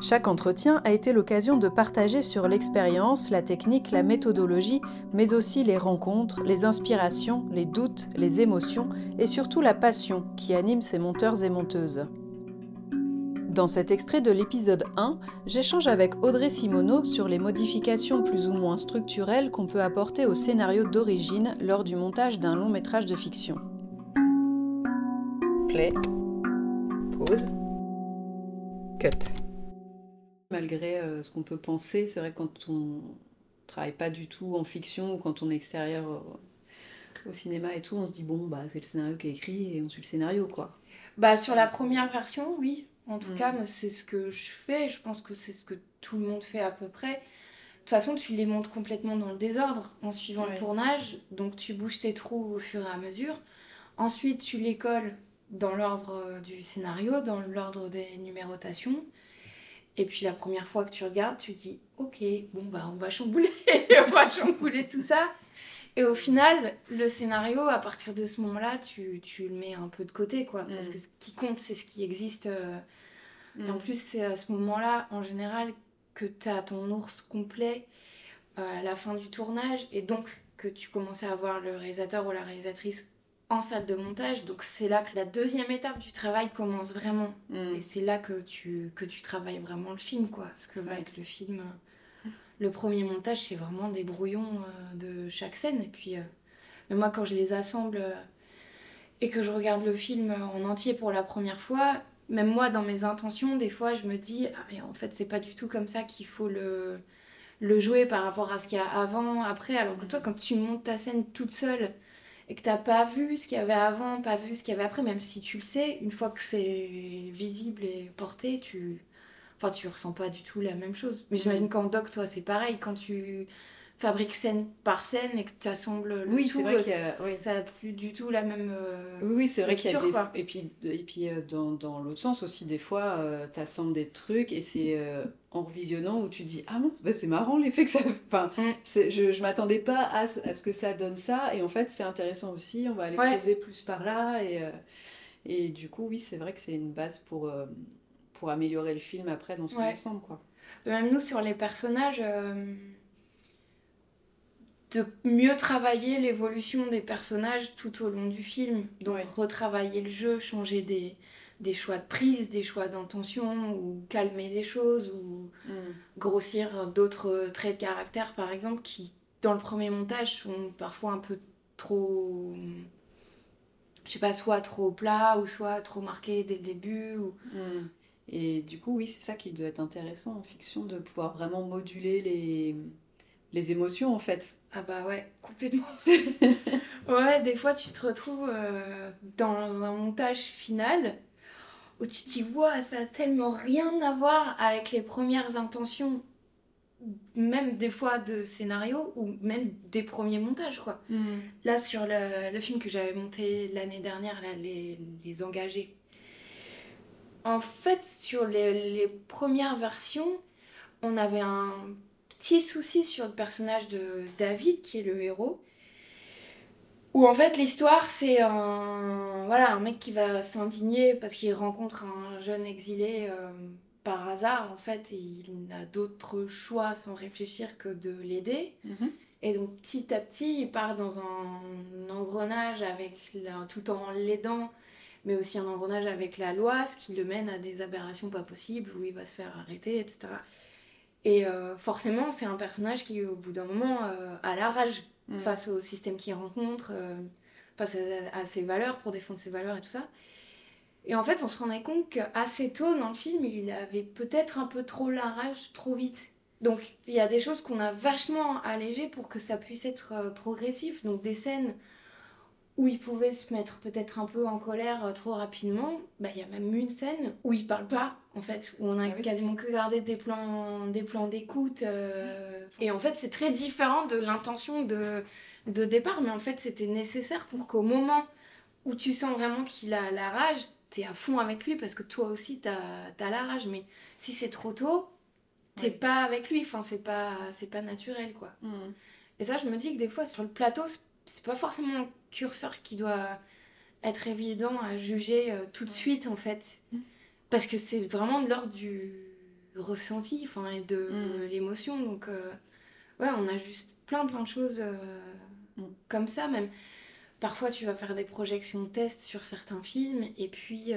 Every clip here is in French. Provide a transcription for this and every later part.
Chaque entretien a été l'occasion de partager sur l'expérience, la technique, la méthodologie, mais aussi les rencontres, les inspirations, les doutes, les émotions et surtout la passion qui anime ces monteurs et monteuses. Dans cet extrait de l'épisode 1, j'échange avec Audrey Simoneau sur les modifications plus ou moins structurelles qu'on peut apporter au scénario d'origine lors du montage d'un long métrage de fiction. Play. Pause. Cut. Malgré euh, ce qu'on peut penser, c'est vrai que quand on travaille pas du tout en fiction ou quand on est extérieur euh, au cinéma et tout, on se dit bon bah c'est le scénario qui est écrit et on suit le scénario quoi. Bah sur la première version, oui. En tout mm. cas, c'est ce que je fais. Je pense que c'est ce que tout le monde fait à peu près. De toute façon, tu les montes complètement dans le désordre en suivant le tournage. Donc tu bouges tes trous au fur et à mesure. Ensuite, tu les colles dans l'ordre euh, du scénario, dans l'ordre des numérotations. Et puis la première fois que tu regardes, tu dis ok, bon bah on va chambouler, on va chambouler tout ça. Et au final, le scénario, à partir de ce moment-là, tu, tu, le mets un peu de côté, quoi. Mm. Parce que ce qui compte, c'est ce qui existe. Euh. Mm. En plus, c'est à ce moment-là, en général, que tu as ton ours complet euh, à la fin du tournage. Et donc, que tu commences à avoir le réalisateur ou la réalisatrice en salle de montage. Donc c'est là que la deuxième étape du travail commence vraiment. Mm. Et c'est là que tu, que tu travailles vraiment le film, quoi. Ce que va être le film. Le premier montage, c'est vraiment des brouillons euh, de chaque scène. Et puis, euh, mais moi, quand je les assemble euh, et que je regarde le film en entier pour la première fois, même moi, dans mes intentions, des fois, je me dis, ah, mais en fait, c'est pas du tout comme ça qu'il faut le, le jouer par rapport à ce qu'il y a avant, après. Alors que toi, quand tu montes ta scène toute seule, et que t'as pas vu ce qu'il y avait avant, pas vu ce qu'il y avait après, même si tu le sais, une fois que c'est visible et porté, tu. Enfin, tu ressens pas du tout la même chose. Mais j'imagine qu'en doc, toi, c'est pareil. Quand tu fabriques scène par scène et que tu assembles le oui, tout, vrai oui. ça n'a plus du tout la même. Euh, oui, c'est vrai qu'il y a des. Et puis, et puis euh, dans, dans l'autre sens aussi, des fois, euh, tu assembles des trucs et c'est en revisionnant où tu dis ah mince bah, c'est marrant l'effet que ça enfin mm. je je m'attendais pas à, à, ce que ça donne ça et en fait c'est intéressant aussi on va aller poser plus par là et euh, et du coup oui c'est vrai que c'est une base pour euh, pour améliorer le film après dans son ensemble quoi même nous sur les personnages euh, de mieux travailler l'évolution des personnages tout au long du film donc retravailler le jeu changer des des choix de prise, des choix d'intention, ou calmer des choses, ou mm. grossir d'autres traits de caractère, par exemple, qui, dans le premier montage, sont parfois un peu trop. Je sais pas, soit trop plat, ou soit trop marqués dès le début. Ou... Mm. Et du coup, oui, c'est ça qui doit être intéressant en fiction, de pouvoir vraiment moduler les, les émotions, en fait. Ah bah ouais, complètement. ouais, des fois, tu te retrouves euh, dans un montage final où tu te dis, wow, ça a tellement rien à voir avec les premières intentions, même des fois de scénario ou même des premiers montages, quoi. Mm. Là, sur le, le, film que j'avais monté l'année dernière, là, les, les, Engagés, en fait, sur les, les premières versions, on avait un petit souci sur le personnage de David, qui est le héros où en fait l'histoire c'est un voilà un mec qui va s'indigner parce qu'il rencontre un jeune exilé euh, par hasard en fait et il n'a d'autre choix sans réfléchir que de l'aider mhm. et donc petit à petit il part dans un engrenage avec tout en l'aidant mais aussi un engrenage avec la loi ce qui le mène à des aberrations pas possibles où il va se faire arrêter etc et euh, forcément c'est un personnage qui au bout d'un moment euh, a la rage Mm. face au système qu'il rencontre, euh, face à, ses valeurs, pour défendre ses valeurs et tout ça. Et en fait, on se rendait compte qu'assez tôt dans le film, il avait peut-être un peu trop la rage, trop vite. Donc, il y a des choses qu'on a vachement allégées pour que ça puisse être progressif. Donc, des scènes où il pouvait se mettre peut-être un peu en colère euh, trop rapidement, bah, il y a même une scène où il parle pas, en fait, où on a ah quasiment que gardé des plans des plans d'écoute. Euh, et en fait, c'est très différent de l'intention de, de départ, mais en fait, c'était nécessaire pour qu'au moment où tu sens vraiment qu'il a la rage, t'es à fond avec lui parce que toi aussi t'as as la rage. Mais si c'est trop tôt, t'es pas avec lui. Enfin, c'est pas, c'est pas naturel, quoi. Mm. Et ça, je me dis que des fois, sur le plateau, c'est pas forcément un curseur qui doit être évident à juger euh, tout de suite, en fait. Mm. Parce que c'est vraiment de l'ordre du ressenti, enfin, et de Mm. l'émotion. Donc, euh, ouais, on a juste plein, plein de choses euh, Mm. comme ça, même. Parfois, tu vas faire des projections test sur certains films, et puis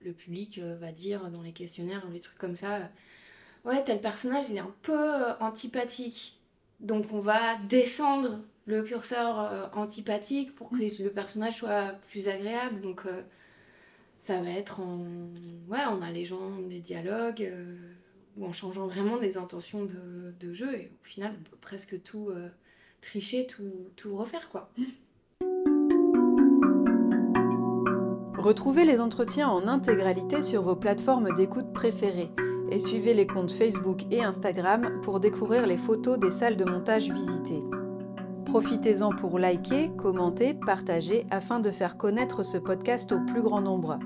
le public va dire dans les questionnaires ou les trucs comme ça, ouais, tel personnage, il est un peu antipathique. Donc, on va descendre le curseur euh, antipathique pour que le personnage soit plus agréable. Donc, euh, ça va être en, en allégeant des dialogues euh, ou en changeant vraiment des intentions de, jeu. Et au final, on peut presque tout tricher, tout, tout refaire, quoi. Retrouvez les entretiens en intégralité sur vos plateformes d'écoute préférées et suivez les comptes Facebook et Instagram pour découvrir les photos des salles de montage visitées. Profitez-en pour liker, commenter, partager afin de faire connaître ce podcast au plus grand nombre.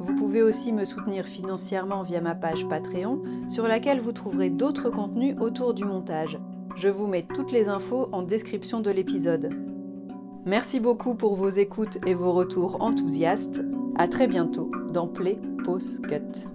Vous pouvez aussi me soutenir financièrement via ma page Patreon sur laquelle vous trouverez d'autres contenus autour du montage. Je vous mets toutes les infos en description de l'épisode. Merci beaucoup pour vos écoutes et vos retours enthousiastes. À très bientôt dans Play Pause Cut.